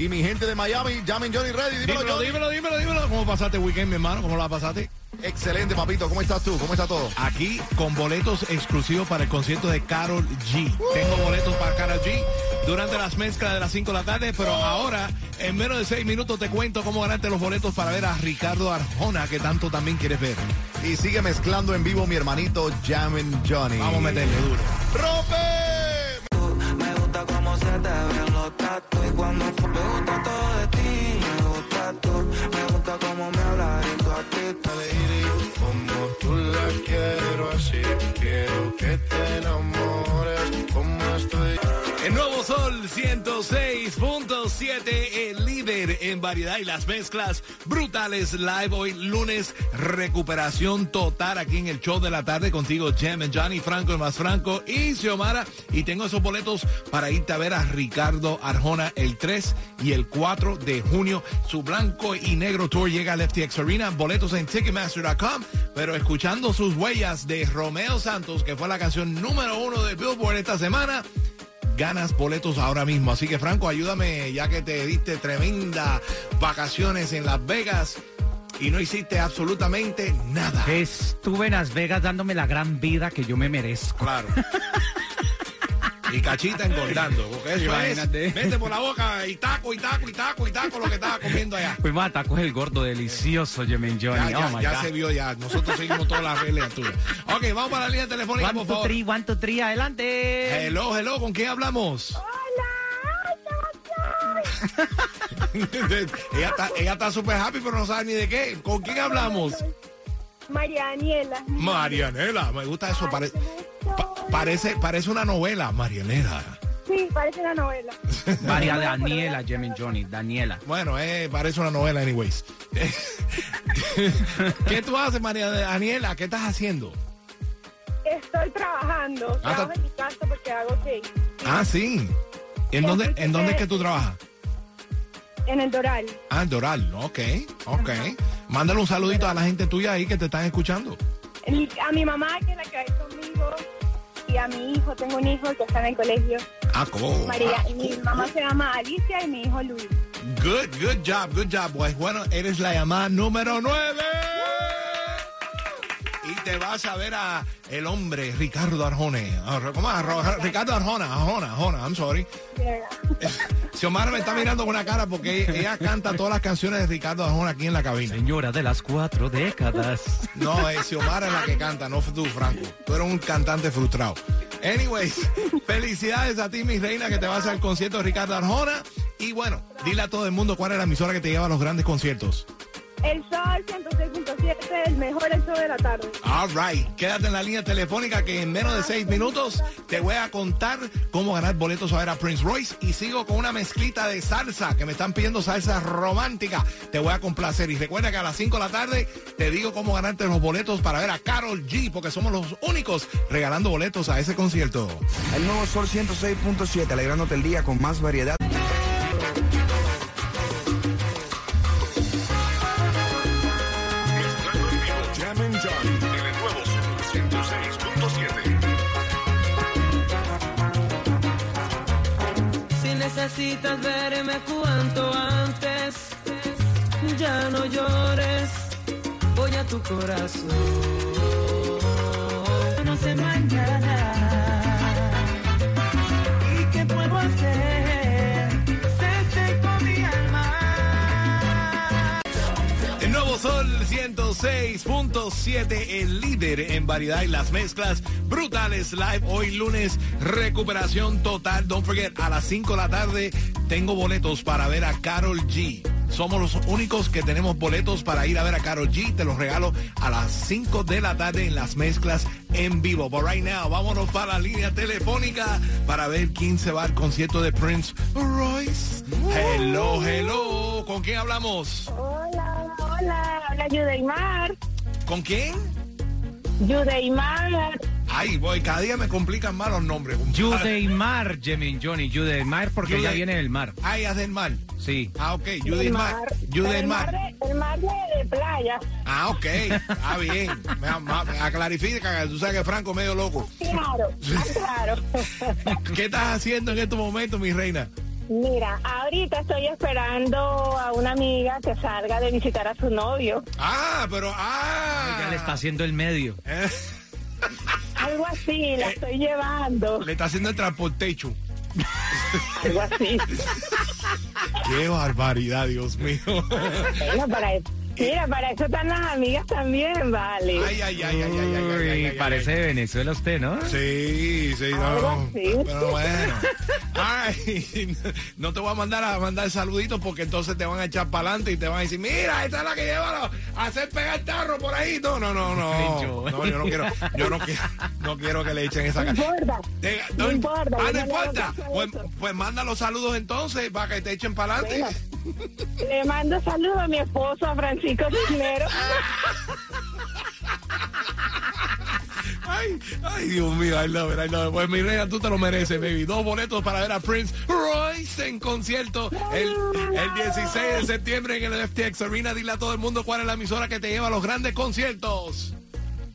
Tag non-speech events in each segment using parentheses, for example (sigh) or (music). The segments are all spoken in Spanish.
Y mi gente de Miami, llamen Johnny Ready. Dímelo, Dímelo, Johnny. dímelo, dímelo, dímelo. ¿Cómo pasaste el weekend, mi hermano? ¿Cómo la pasaste? Excelente, papito. ¿Cómo estás tú? ¿Cómo está todo? Aquí con boletos exclusivos para el concierto de Carol G. Tengo boletos para Carol G durante las mezclas de las 5 de la tarde, pero ahora, en menos de 6 minutos, te cuento cómo ganarte los boletos para ver a Ricardo Arjona, que tanto también quieres ver. Y sigue mezclando en vivo mi hermanito Jammin Johnny. Vamos a meterle duro. ¡Rompe! Como tú la quiero así, quiero que te enamores como estoy. El nuevo Sol 106.7, el líder en variedad y las mezclas brutales live hoy lunes, recuperación total aquí en el show de la tarde contigo, Jem Johnny Franco, el más Franco y Xiomara. Y tengo esos boletos para irte a ver a Ricardo Arjona el 3 y el 4 de junio. Su blanco y negro tour llega al FTX Arena. Boletos en Ticketmaster.com, pero escuchando sus huellas de Romeo Santos, que fue la canción número uno de Billboard esta semana ganas boletos ahora mismo. Así que Franco, ayúdame ya que te diste tremenda vacaciones en Las Vegas y no hiciste absolutamente nada. Estuve en Las Vegas dándome la gran vida que yo me merezco. Claro. (laughs) Y cachita engordando, porque eso Imagínate. es, vete por la boca y taco, y taco, y taco, y taco lo que estaba comiendo allá. Fuimos a tacos el gordo, delicioso, Jemen Ya, Johnny. ya, oh my ya God. se vio ya. Nosotros seguimos todas las reglas tuyas. Ok, vamos para la línea telefónica, One, por two, favor. three, one, two, three, adelante. Hello, hello, ¿con quién hablamos? ella está, ella está súper happy, pero no sabe ni de qué. ¿Con quién hablamos? María Daniela. Marianela, me gusta eso. pare- pa- parece, parece una novela, Marianela. Sí, parece una novela. (laughs) María Daniela, Jemen Johnny, Daniela. Bueno, eh, parece una novela, anyways. (laughs) ¿Qué tú haces, María Daniela? ¿Qué estás haciendo? Estoy trabajando. Ah, Trabajo está- en mi casa porque hago cake. Ah, sí. ¿En dónde, ¿En dónde es que- tú trabajas? En el Doral. Ah, en Doral. Ok, ok. Mándale un saludito a la gente tuya ahí que te están escuchando. El- A mi mamá, que es la que va conmigo, y a mi hijo. Tengo un hijo que está en el colegio. Ah, cool. María, y mi mamá se llama Alicia y mi hijo Luis. Good, good job, good job. Pues bueno, eres la llamada número 9. Y te vas a ver a el hombre Ricardo Arjone. Ah, ¿Cómo es? Arro- Ricardo Arjona, Arjona, Arjona, I'm sorry. (laughs) Xiomara me está mirando con una cara porque ella canta todas las canciones de Ricardo Arjona aquí en la cabina. Señora de las cuatro décadas. No, es Xiomara es la que canta, no tú, Franco. Tú eres un cantante frustrado. Anyways, (laughs) felicidades a ti, mi reina, que te vas al concierto de Ricardo Arjona. Y bueno, dile a todo el mundo cuál es la emisora que te lleva a los grandes conciertos. El Sol 106.7, el mejor show de la tarde. All right, quédate en la línea telefónica que en menos de seis minutos te voy a contar cómo ganar boletos a ver a Prince Royce y sigo con una mezclita de salsa que me están pidiendo salsa romántica. Te voy a complacer y recuerda que a las 5 de la tarde te digo cómo ganarte los boletos para ver a Carol G porque somos los únicos regalando boletos a ese concierto. El nuevo Sol 106.7, alegrándote el día con más variedad. Necesitas verme cuanto antes, ya no llores, voy a tu corazón. No sé mañana. 106.7, el líder en variedad y las mezclas brutales live. Hoy lunes, recuperación total. Don't forget, a las 5 de la tarde tengo boletos para ver a Carol G. Somos los únicos que tenemos boletos para ir a ver a Carol G. Te los regalo a las 5 de la tarde en las mezclas en vivo. But right now, vámonos para la línea telefónica para ver quién se va al concierto de Prince Royce. Hello, hello. ¿Con quién hablamos? Hola, hola, habla Yudeimar. ¿Con quién? Yudeimar. Ay, voy, cada día me complican más los nombres. Yudeimar, Jemin Johnny, Yudeimar porque Yude- ya viene del mar. Ay, haz del mar. Sí. Ah, ok. Yudeimar. mar, el mar, Yudeimar. de, el mar de, de playa. Ah, ok. Ah, bien. (laughs) Me, ma- a clarifica, tú sabes que Franco es medio loco. Claro, ah, claro. (laughs) ¿Qué estás haciendo en estos momentos, mi reina? Mira, ahorita estoy esperando a una amiga que salga de visitar a su novio. Ah, pero, ah. Ya le está haciendo el medio. Eh, Algo así, la estoy llevando. le está haciendo el transportation. Algo así. (laughs) Qué barbaridad, Dios mío. Bueno, para eso. Mira, para eso están las amigas también, vale. Ay, ay, ay, ay, ay, ay, ay, parece de Venezuela usted, ¿no? Sí, sí, no. Pero bueno. Ay, (laughs) no te voy a mandar a mandar saluditos porque entonces te van a echar para adelante y te van a decir, mira, esta es la que lleva a hacer pegar tarro por ahí. No, no, no, no. No, yo no quiero, yo no quiero, no quiero que le echen esa No cara. No importa, Ah, no importa. hago caso a Pues, pues manda los saludos entonces para que te echen para adelante. Le mando saludos a mi esposo, a Francisco Cisneros. Ay, ay, Dios mío, it, I love it. Pues mi reina, tú te lo mereces, baby. Dos boletos para ver a Prince Royce en concierto el, el 16 de septiembre en el FTX Arena. Dile a todo el mundo cuál es la emisora que te lleva a los grandes conciertos.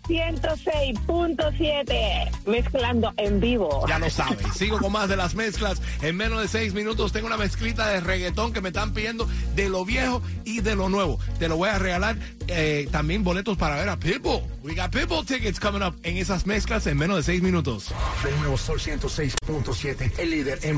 106.7, mezclando en vivo. Ya lo sabes. Sigo con más de las mezclas. En menos de seis minutos tengo una mezclita de reggaetón que me están pidiendo de lo viejo y de lo nuevo. Te lo voy a regalar eh, también boletos para ver a Pitbull. We got Pitbull tickets coming up en esas mezclas en menos de seis minutos. De nuevo Sol 106.7, el líder en